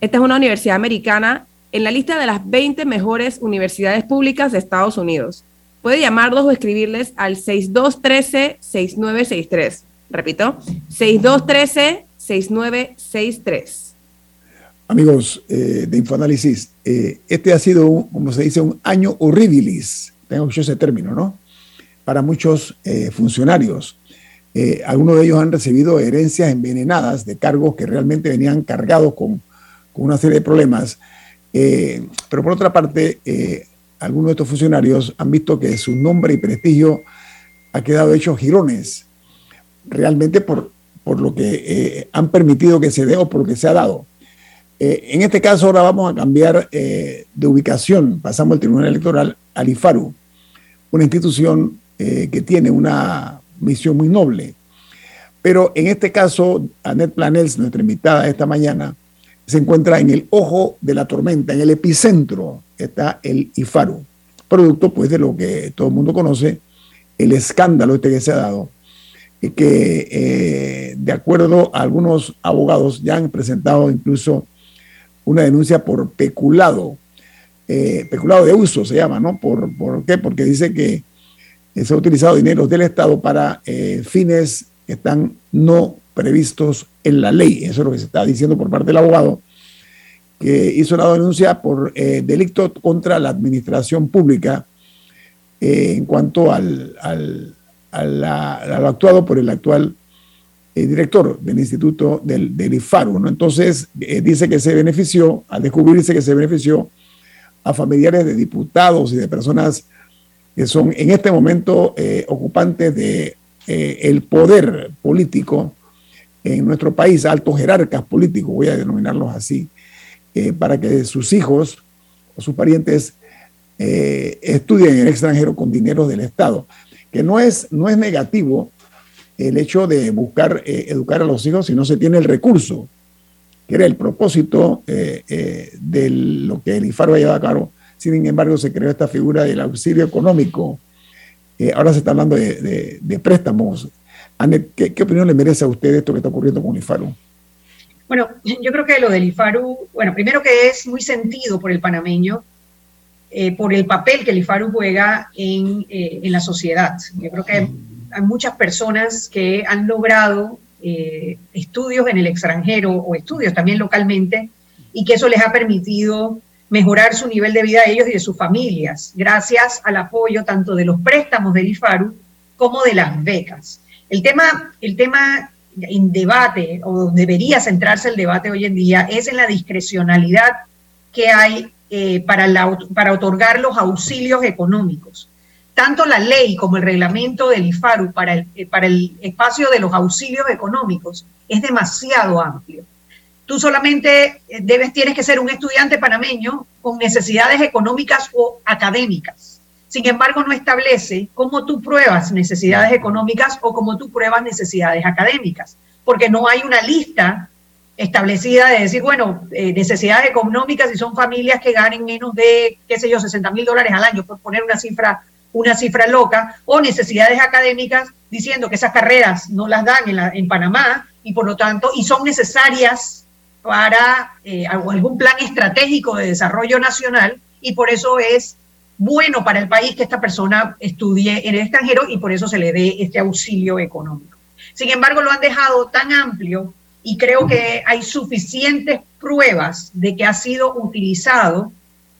Esta es una universidad americana en la lista de las 20 mejores universidades públicas de Estados Unidos. Puede llamarlos o escribirles al 6213-6963. Repito, 6213-6963. Amigos eh, de Infoanálisis, eh, este ha sido, como se dice, un año horribilis. Tengo yo ese término, ¿no? Para muchos eh, funcionarios. Eh, algunos de ellos han recibido herencias envenenadas de cargos que realmente venían cargados con, una serie de problemas. Eh, pero por otra parte, algunos de estos funcionarios han visto que su nombre y prestigio ha quedado hecho girones, realmente por, por lo que han permitido que se dé o por lo que se ha dado. en este caso ahora vamos a cambiar de ubicación, pasamos al Tribunal Electoral al IFARU, una institución eh, que tiene una misión muy noble. Pero en este caso, Annette Planels, nuestra invitada esta mañana, se encuentra en el ojo de la tormenta, en el epicentro está el IFARU, producto pues de lo que todo el mundo conoce, el escándalo este que se ha dado, que eh, de acuerdo a algunos abogados ya han presentado incluso una denuncia por peculado, eh, peculado de uso se llama, ¿no? ¿Por, ¿Por qué? Porque dice que se ha utilizado dinero del Estado para eh, fines que están no previstos en la ley. Eso es lo que se está diciendo por parte del abogado, que hizo la denuncia por eh, delito contra la administración pública eh, en cuanto al, al, a, lo actuado por el actual eh, director del Instituto del, del IFARU. Entonces, eh, dice que se benefició, al descubrirse que se benefició a familiares de diputados y de personas que son en este momento ocupantes de el poder político en nuestro país, altos jerarcas políticos, voy a denominarlos así, para que sus hijos o sus parientes eh, estudien en el extranjero con dinero del Estado, que no es, no es negativo el hecho de buscar eh, educar a los hijos si no se tiene el recurso, que era el propósito eh, de lo que el IFAR va a llevar a cabo. Sin embargo, se creó esta figura del auxilio económico. ahora se está hablando de, préstamos. Anet, ¿qué, opinión le merece a usted esto que está ocurriendo con IFARU? Bueno, yo creo que lo del IFARU, bueno, primero que es muy sentido por el panameño, eh, por el papel que el IFARU juega en, eh, en, la sociedad. Yo creo que hay, muchas personas que han logrado eh, estudios en el extranjero o estudios también localmente y que eso les ha permitido mejorar su nivel de vida de ellos y de sus familias, gracias al apoyo tanto de los préstamos del IFARU como de las becas. El tema, el tema en debate, o debería centrarse el debate hoy en día, es en la discrecionalidad que hay eh, para, para otorgar los auxilios económicos. Tanto la ley como el reglamento del IFARU para el, eh, para el espacio de los auxilios económicos es demasiado amplio. Tú solamente eh, debes, tienes que ser un estudiante panameño con necesidades económicas o académicas. Sin embargo, no establece cómo tú pruebas necesidades económicas o cómo tú pruebas necesidades académicas, porque no hay una lista establecida de decir, bueno, eh, necesidades económicas y son familias que ganen menos de, qué sé yo, 60 mil dólares al año, por poner una cifra, una cifra loca, o necesidades académicas diciendo que esas carreras no las dan en, en Panamá y por lo tanto, y son necesarias para eh, algún plan estratégico de desarrollo nacional y por eso es bueno para el país que esta persona estudie en el extranjero y por eso se le dé este auxilio económico. Sin embargo, lo han dejado tan amplio y creo que hay suficientes pruebas de que ha sido utilizado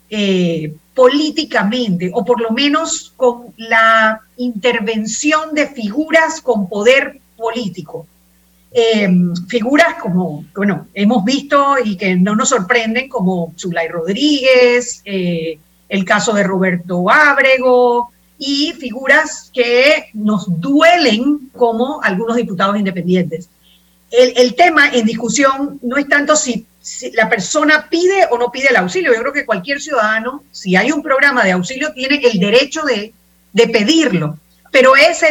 eh, políticamente o por lo menos con la intervención de figuras con poder político. Eh, figuras como, bueno, hemos visto y que no nos sorprenden como Zulay Rodríguez, eh, el caso de Roberto Ábrego y figuras que nos duelen como algunos diputados independientes el, tema en discusión no es tanto si, la persona pide o no pide el auxilio. Yo creo que cualquier ciudadano, si hay un programa de auxilio, tiene el derecho de, pedirlo. Pero es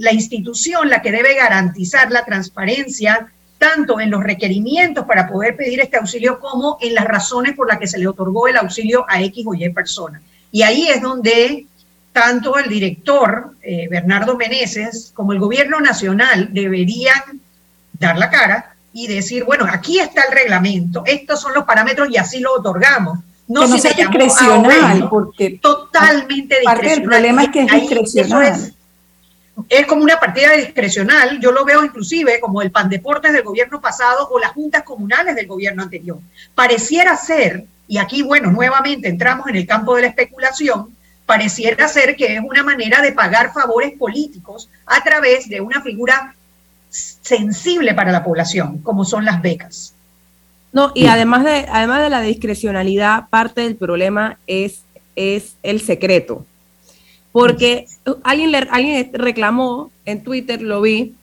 la institución la que debe garantizar la transparencia tanto en los requerimientos para poder pedir este auxilio como en las razones por las que se le otorgó el auxilio a X o Y persona. Y ahí es donde tanto el director, eh, Bernardo Meneses, como el gobierno nacional deberían dar la cara y decir, bueno, aquí está el reglamento, estos son los parámetros y así lo otorgamos. No, que no sea discrecional, porque totalmente parte del problema es que es discrecional. Es, como una partida discrecional, yo lo veo inclusive como el pan deportes del gobierno pasado o las juntas comunales del gobierno anterior. Pareciera ser, y aquí, bueno, nuevamente entramos en el campo de la especulación, pareciera ser que es una manera de pagar favores políticos a través de una figura sensible para la población, como son las becas. No, y además de, además de la discrecionalidad, parte del problema es, es el secreto. Porque alguien, le, alguien reclamó en Twitter, lo vi,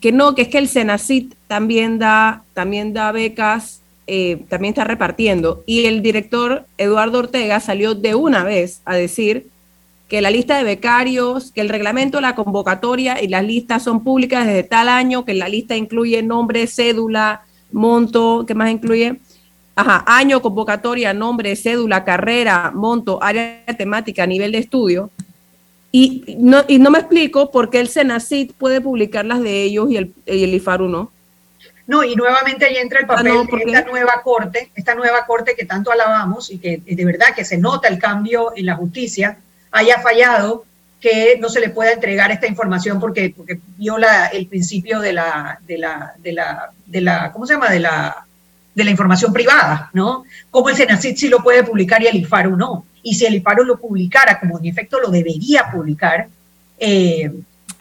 que no, que es que el Senacit también da, también da becas, eh, también está repartiendo. Y el director Eduardo Ortega salió de una vez a decir que la lista de becarios, que el reglamento, la convocatoria y las listas son públicas desde tal año, que la lista incluye nombre, cédula, monto, ¿qué más incluye? Ajá, año, convocatoria, nombre, cédula, carrera, monto, área temática, nivel de estudio. Y no, y no me explico por qué el Senacit puede publicar las de ellos y el, y el IFARU no. No, y nuevamente ahí entra el ah, papel de esta nueva corte, esta nueva corte que tanto alabamos y que de verdad que se nota el cambio en la justicia, haya fallado que no se le pueda entregar esta información porque, porque viola el principio de la, de la, de la, de la, ¿cómo se llama? De la, de la información privada, ¿no? Como el Senacid sí lo puede publicar y el IFARU no. y si el IPARO lo publicara, como en efecto lo debería publicar, eh,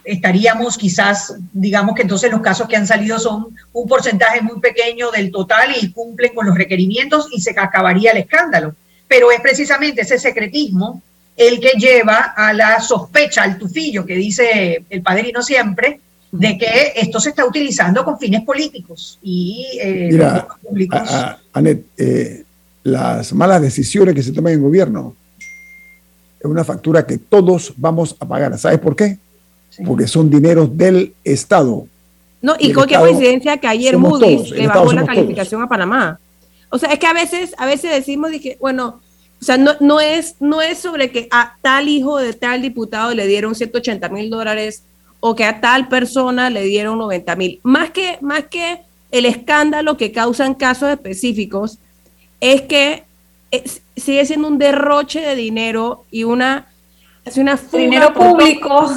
estaríamos quizás, digamos que entonces los casos que han salido son un porcentaje muy pequeño del total y cumplen con los requerimientos y se acabaría el escándalo. Pero es precisamente ese secretismo el que lleva a la sospecha, al tufillo que dice el padrino siempre, de que esto se está utilizando con fines políticos y eh, Mira, públicos. Anet, eh, las malas decisiones que se toman en el gobierno es una factura que todos vamos a pagar. ¿Sabes por qué? Porque son dineros del Estado. No, y con qué coincidencia que ayer Moody's le bajó la calificación a Panamá. O sea, es que a veces, a veces decimos que, bueno, o sea, no, no, es, no es sobre que a tal hijo de tal diputado le dieron 180 mil dólares o que a tal persona le dieron 90 mil. Más que, más que el escándalo que causan casos específicos, es que sigue siendo un derroche de dinero y una, es una fuga dinero público.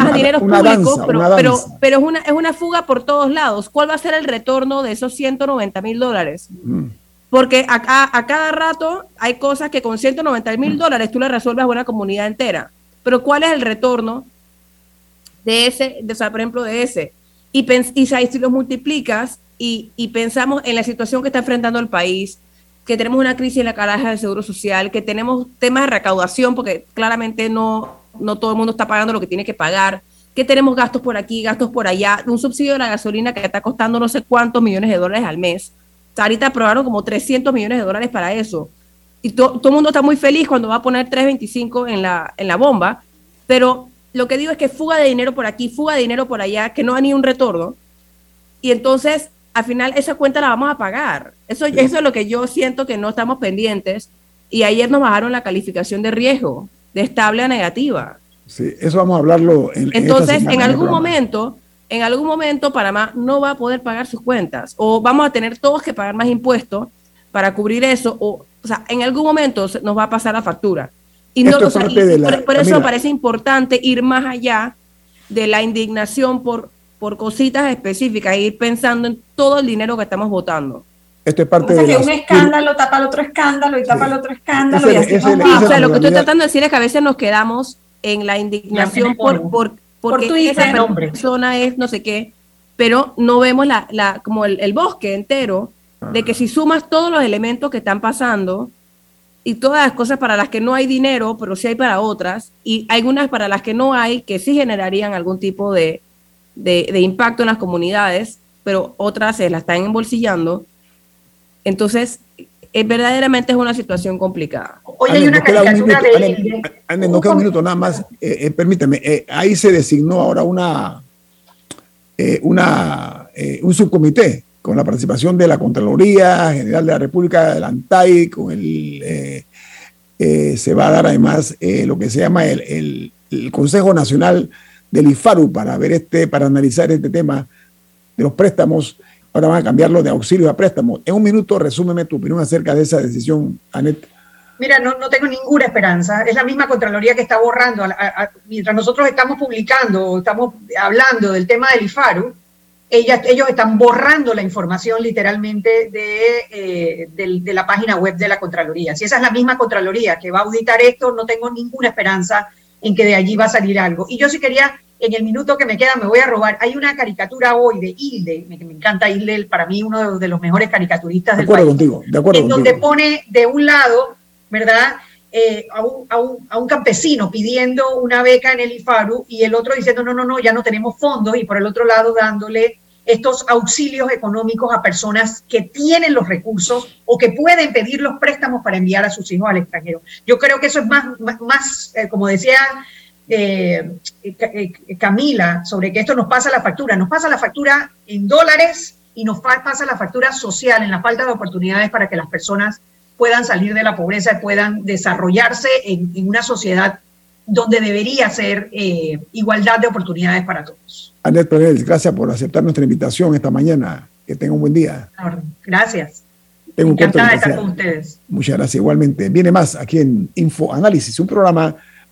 ah, dinero público, pero, pero, pero, es, una, es una fuga por todos lados. ¿Cuál va a ser el retorno de esos 190 mil dólares? Mm. Porque a, a, cada rato hay cosas que con 190 mil dólares tú le resuelves a una comunidad entera. Pero ¿cuál es el retorno de ese, de, o sea, por ejemplo, de ese? Y, y si los multiplicas y, y, pensamos en la situación que está enfrentando el país, que tenemos una crisis en la caraja del Seguro Social, que tenemos temas de recaudación, porque claramente no, no todo el mundo está pagando lo que tiene que pagar, que tenemos gastos por aquí, gastos por allá, un subsidio de la gasolina que está costando no sé cuántos millones de dólares al mes ahorita aprobaron como 300 millones de dólares para eso. Y todo el mundo está muy feliz cuando va a poner 325 en la, en la bomba, pero lo que digo es que fuga de dinero por aquí, fuga de dinero por allá, que no hay ni un retorno. Y entonces, al final, esa cuenta la vamos a pagar. Eso, eso es lo que yo siento que no estamos pendientes. Y ayer nos bajaron la calificación de riesgo, de estable a negativa. Sí, eso vamos a hablarlo en Entonces, en, en algún momento, en algún momento Panamá no va a poder pagar sus cuentas o vamos a tener todos que pagar más impuestos para cubrir eso o, o sea, en algún momento nos va a pasar la factura. Y, no, por, eso me parece importante ir más allá de la indignación por, por cositas específicas e ir pensando en todo el dinero que estamos votando. Esto es parte de un escándalo tapa el otro escándalo y tapa el otro escándalo. y así o sea, lo que estoy tratando de decir es que a veces nos quedamos en la indignación por, por, porque Por esa persona es no sé qué, pero no vemos la, la como el, bosque entero de que si sumas todos los elementos que están pasando y todas las cosas para las que no hay dinero, pero sí hay para otras, y algunas para las que no hay, que sí generarían algún tipo de, de, impacto en las comunidades, pero otras se la están embolsillando. Entonces, es, verdaderamente es una situación complicada. Hoy hay una caricatura de... Ane, no queda un minuto nada más, eh, eh, permíteme, eh, ahí se designó ahora una, una un subcomité con la participación de la Contraloría General de la República, del ANTAI, con el, se va a dar además lo que se llama el, el, Consejo Nacional del IFARU para ver este, para analizar este tema de los préstamos Ahora van a cambiarlo de auxilio a préstamo. En un minuto, resúmeme tu opinión acerca de esa decisión, Anet. Mira, no, no tengo ninguna esperanza. Es la misma Contraloría que está borrando. mientras nosotros estamos publicando, estamos hablando del tema del IFARU, ellos están borrando la información literalmente de, eh, de, la página web de la Contraloría. Si esa es la misma Contraloría que va a auditar esto, no tengo ninguna esperanza en que de allí va a salir algo. Y yo sí quería en el minuto que me queda me voy a robar. Hay una caricatura hoy de Hilde, me, me encanta Hilde, para mí uno de los mejores caricaturistas del país. Contigo, de acuerdo en donde pone de un lado, ¿verdad? Eh, a, un, a, un, a, un, campesino pidiendo una beca en el IFARU y el otro diciendo, no, no, no, ya no tenemos fondos, y por el otro lado dándole estos auxilios económicos a personas que tienen los recursos o que pueden pedir los préstamos para enviar a sus hijos al extranjero. Yo creo que eso es más, más, eh, como decía eh, eh, Camila sobre que esto nos pasa la factura. Nos pasa la factura en dólares y nos pasa la factura social en la falta de oportunidades para que las personas puedan salir de la pobreza y puedan desarrollarse en, una sociedad donde debería ser eh, igualdad de oportunidades para todos. Anet Pérez, gracias por aceptar nuestra invitación esta mañana. Que tenga un buen día. Gracias. Encantada de estar con ustedes. Muchas gracias. Igualmente. Viene más aquí en Info Análisis, un programa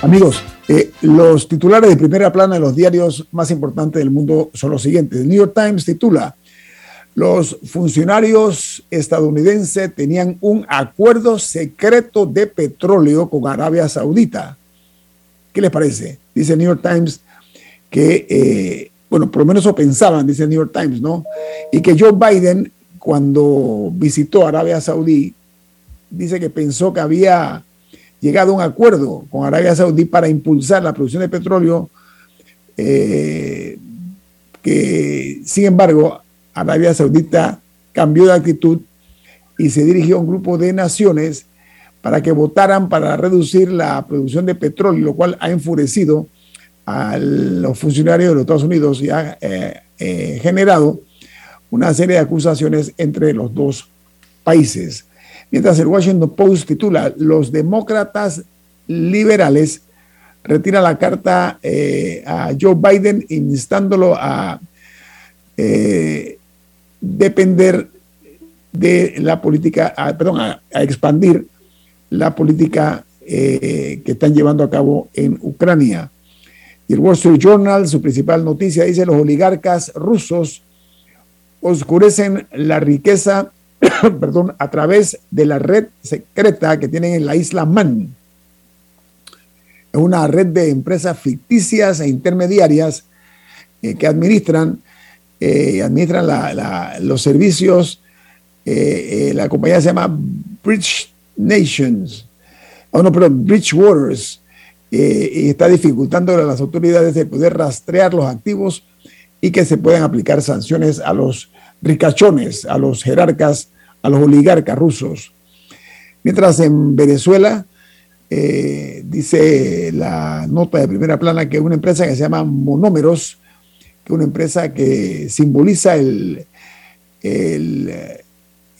Amigos, eh, los titulares de primera plana de los diarios más importantes del mundo son los siguientes. El New York Times titula, los funcionarios estadounidenses tenían un acuerdo secreto de petróleo con Arabia Saudita. ¿Qué les parece? Dice el New York Times que, eh, bueno, por lo menos eso pensaban, dice el New York Times, ¿no? Y que Joe Biden, cuando visitó Arabia Saudí, dice que pensó que había llegado a un acuerdo con Arabia Saudí para impulsar la producción de petróleo, eh, que sin embargo Arabia Saudita cambió de actitud y se dirigió a un grupo de naciones para que votaran para reducir la producción de petróleo, lo cual ha enfurecido a los funcionarios de los Estados Unidos y ha eh, eh, generado una serie de acusaciones entre los dos países. Mientras el Washington Post titula, los demócratas liberales retiran la carta eh, a Joe Biden instándolo a eh, depender de la política, perdón, a, expandir la política eh, que están llevando a cabo en Ucrania. Y el Wall Street Journal, su principal noticia, dice los oligarcas rusos oscurecen la riqueza perdón, a través de la red secreta que tienen en la isla Man. Es una red de empresas ficticias e intermediarias eh, que administran, eh, administran los servicios. Eh, la compañía se llama Bridge Nations, oh no, perdón, Bridge Waters, y está dificultando a las autoridades de poder rastrear los activos y que se puedan aplicar sanciones a los ricachones, a los jerarcas, a los oligarcas rusos. Mientras en Venezuela, eh, dice la nota de primera plana que una empresa que se llama Monómeros, que es una empresa que simboliza el,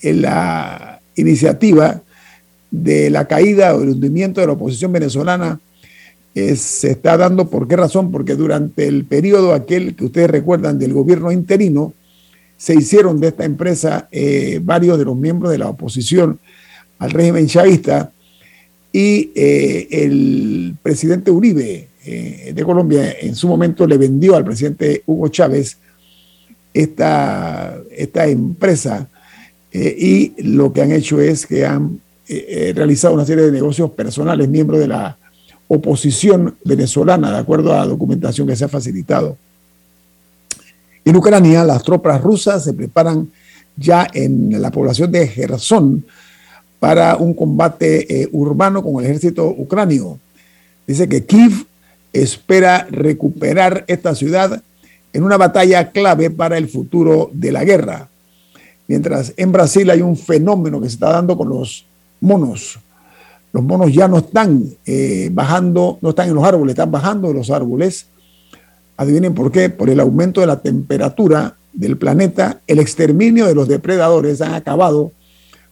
la iniciativa de la caída o el hundimiento de la oposición venezolana, eh, se está dando por qué razón, porque durante el periodo aquel que ustedes recuerdan del gobierno interino, se hicieron de esta empresa eh, varios de los miembros de la oposición al régimen chavista y eh, el presidente Uribe eh, de Colombia en su momento le vendió al presidente Hugo Chávez esta, esta empresa y lo que han hecho es que han realizado una serie de negocios personales, miembros de la oposición venezolana, de acuerdo a la documentación que se ha facilitado. En Ucrania, las tropas rusas se preparan ya en la población de Gerson para un combate eh, urbano con el ejército ucranio. Dice que Kiev espera recuperar esta ciudad en una batalla clave para el futuro de la guerra. Mientras en Brasil hay un fenómeno que se está dando con los monos. Los monos ya no están eh, bajando, no están en los árboles, están bajando de los árboles. Adivinen por qué, por el aumento de la temperatura del planeta, el exterminio de los depredadores han acabado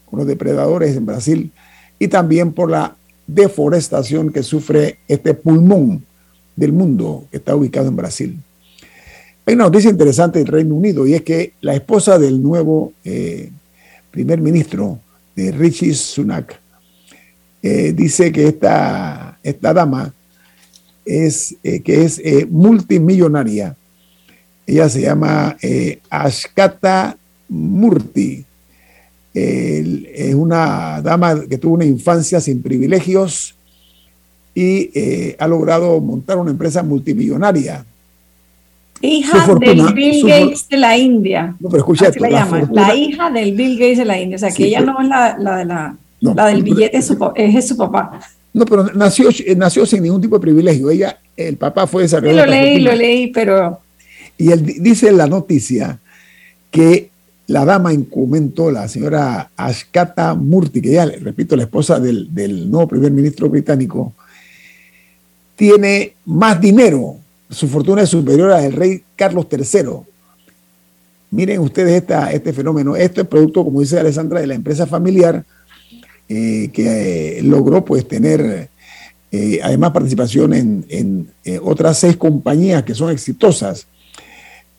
con los depredadores en Brasil y también por la deforestación que sufre este pulmón del mundo que está ubicado en Brasil. Hay una noticia interesante del Reino Unido y es que la esposa del nuevo eh, primer ministro de Richie Sunak eh, dice que esta, esta dama es, eh, que es multimillonaria. Ella se llama Ashkata Murti. es una dama que tuvo una infancia sin privilegios y ha logrado montar una empresa multimillonaria Hija del Bill Gates de la India. No, pero escucha la, llama, la hija del Bill Gates de la India. O sea, que ella no es la, la de la, la del billete, es su, es su papá. No, pero nació, nació sin ningún tipo de privilegio. Ella, el papá fue desarrollado. Sí, lo leí, lo leí, pero. Y él dice en la noticia que la dama comentó, la señora Ashkata Murti, que ya, repito, la esposa del, del nuevo primer ministro británico, tiene más dinero su fortuna es superior a la del rey Carlos III. Miren ustedes esta, este fenómeno. Esto es producto, como dice Alessandra, de la empresa familiar eh, que eh, logró pues tener eh, además participación en, otras seis compañías que son exitosas.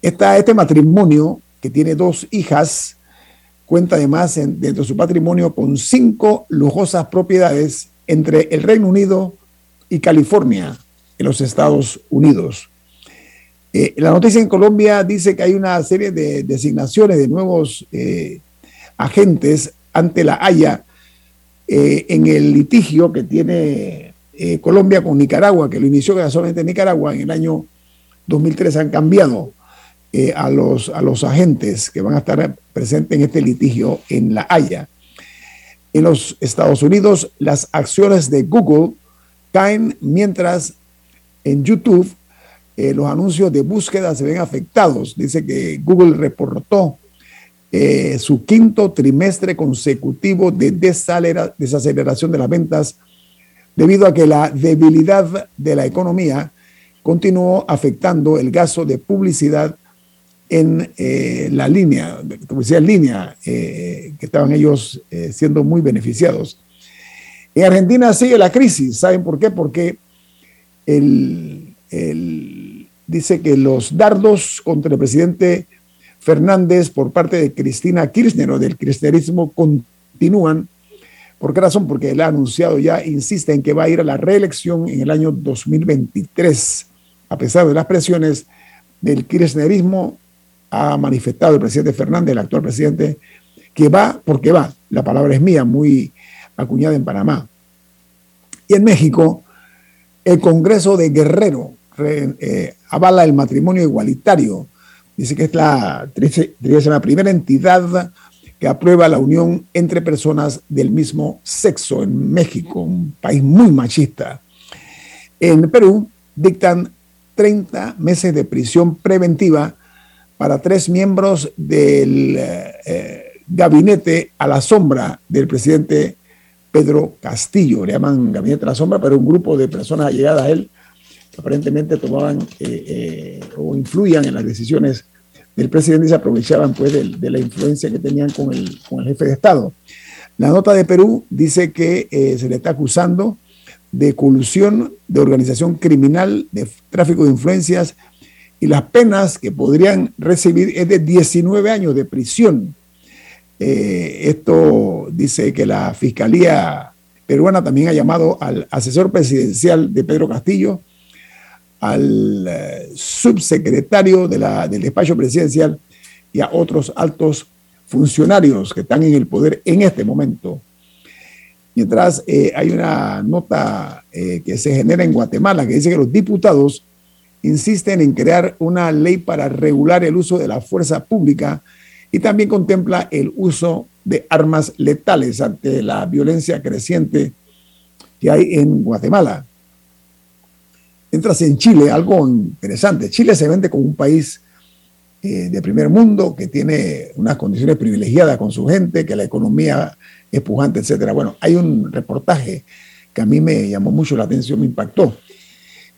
este matrimonio, que tiene dos hijas, cuenta además dentro de su patrimonio con cinco lujosas propiedades entre el Reino Unido y California en los Estados Unidos. La noticia en Colombia dice que hay una serie de designaciones de nuevos agentes ante la Haya eh, en el litigio que tiene Colombia con Nicaragua, que lo inició solamente Nicaragua en el año 2003. Han cambiado a, los, a los agentes que van a estar presentes en este litigio en la Haya. En los Estados Unidos, las acciones de Google caen mientras en YouTube eh, los anuncios de búsqueda se ven afectados. Dice que Google reportó eh, su quinto trimestre consecutivo de desaceleración de las ventas debido a que la debilidad de la economía continuó afectando el gasto de publicidad en eh, la línea, publicidad en línea, que estaban ellos siendo muy beneficiados. En Argentina sigue la crisis, ¿saben por qué? Porque el, dice que los dardos contra el presidente Fernández por parte de Cristina Kirchner o del kirchnerismo continúan. ¿Por qué razón? Porque él ha anunciado ya, insiste en que va a ir a la reelección en el año 2023. A pesar de las presiones del kirchnerismo, ha manifestado el presidente Fernández, el actual presidente, que va porque va. La palabra es mía, muy acuñada en Panamá. Y en México, el Congreso de Guerrero eh, avala el matrimonio igualitario. Dice que es la, la primera entidad que aprueba la unión entre personas del mismo sexo en México, un país muy machista. En Perú dictan 30 meses de prisión preventiva para tres miembros del eh, gabinete a la sombra del presidente Pedro Castillo, le llaman Gabinete de la Sombra, pero un grupo de personas allegadas a él aparentemente tomaban eh, eh, o influían en las decisiones del presidente y se aprovechaban pues de, la influencia que tenían con el, con el, jefe de Estado. La nota de Perú dice que eh, se le está acusando de colusión, de organización criminal, de tráfico de influencias y las penas que podrían recibir es de 19 años de prisión. Esto dice que la Fiscalía peruana también ha llamado al asesor presidencial de Pedro Castillo, al eh, subsecretario del despacho presidencial y a otros altos funcionarios que están en el poder en este momento. Mientras eh, hay una nota eh, que se genera en Guatemala que dice que los diputados insisten en crear una ley para regular el uso de la fuerza pública y también contempla el uso de armas letales ante la violencia creciente que hay en Guatemala. Entras en Chile, algo interesante. Chile se vende como un país eh, de primer mundo que tiene unas condiciones privilegiadas con su gente, que la economía es pujante, etcétera. Bueno, hay un reportaje que a mí me llamó mucho la atención, me impactó.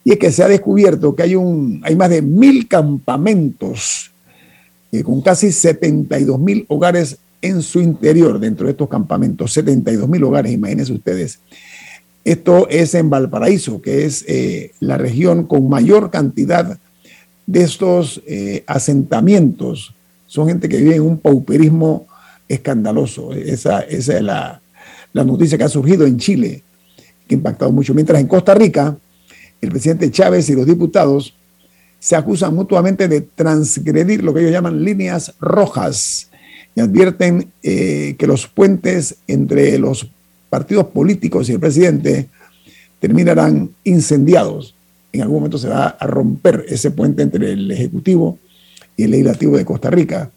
Y es que se ha descubierto que hay, un, hay más de mil campamentos eh, con casi 72 mil hogares en su interior, dentro de estos campamentos, 72 mil hogares, imagínense ustedes. Esto es en Valparaíso, que es eh, la región con mayor cantidad de estos eh, asentamientos. Son gente que vive en un pauperismo escandaloso. Esa, es la, la, noticia que ha surgido en Chile, que ha impactado mucho. Mientras en Costa Rica, el presidente Chávez y los diputados se acusan mutuamente de transgredir lo que ellos llaman líneas rojas y advierten eh, que los puentes entre los partidos políticos y el presidente terminarán incendiados. En algún momento se va a romper ese puente entre el Ejecutivo y el Legislativo de Costa Rica.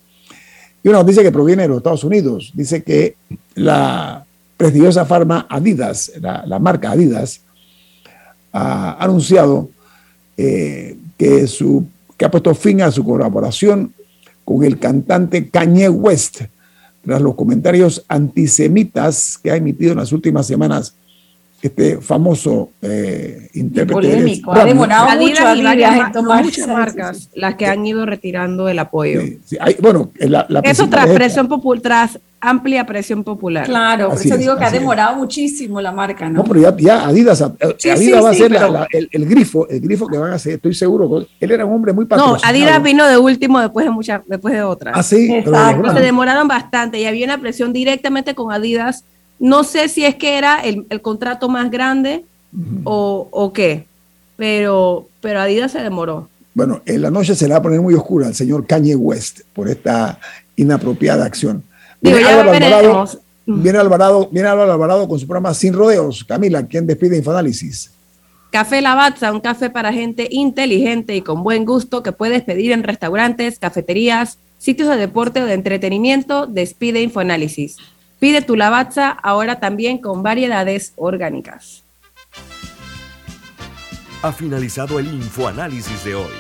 Y una noticia que proviene de los Estados Unidos dice que la prestigiosa farma Adidas, la, marca Adidas, ha anunciado eh, que, que ha puesto fin a su colaboración con el cantante Kanye West tras los comentarios antisemitas que ha emitido en las últimas semanas este famoso eh, intérprete. Polémico, ha demorado mucho muchas marcas las que han ido retirando el apoyo. bueno, la, eso tras presión popular, tras amplia presión popular. Claro, por eso digo que ha demorado muchísimo la marca, ¿no? No, pero ya, Adidas, eh, Adidas va a ser el, grifo, el grifo que van a hacer, estoy seguro. Él era un hombre muy patrocinado. No, Adidas vino de último después de muchas, después de otras. Ah, sí. Exacto. Se demoraron bastante y había una presión directamente con Adidas no sé si es que era el, contrato más grande o, qué, pero, pero Adidas se demoró. Bueno, en la noche se le va a poner muy oscura al señor Kanye West por esta inapropiada acción. Viene, Álvaro, Alvarado, viene, Alvarado, viene Alvarado con su programa Sin Rodeos. Camila, ¿quién despide Infoanálisis? Café Lavazza, un café para gente inteligente y con buen gusto que puedes pedir en restaurantes, cafeterías, sitios de deporte o de entretenimiento. Despide Infoanálisis. Pide tu lavazza ahora también con variedades orgánicas. Ha finalizado el infoanálisis de hoy.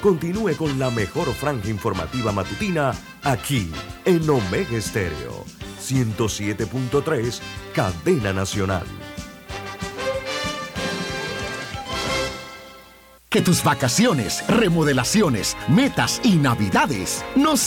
Continúe con la mejor franja informativa matutina aquí en Omega Estéreo 107.3, Cadena Nacional. Que tus vacaciones, remodelaciones, metas y navidades no se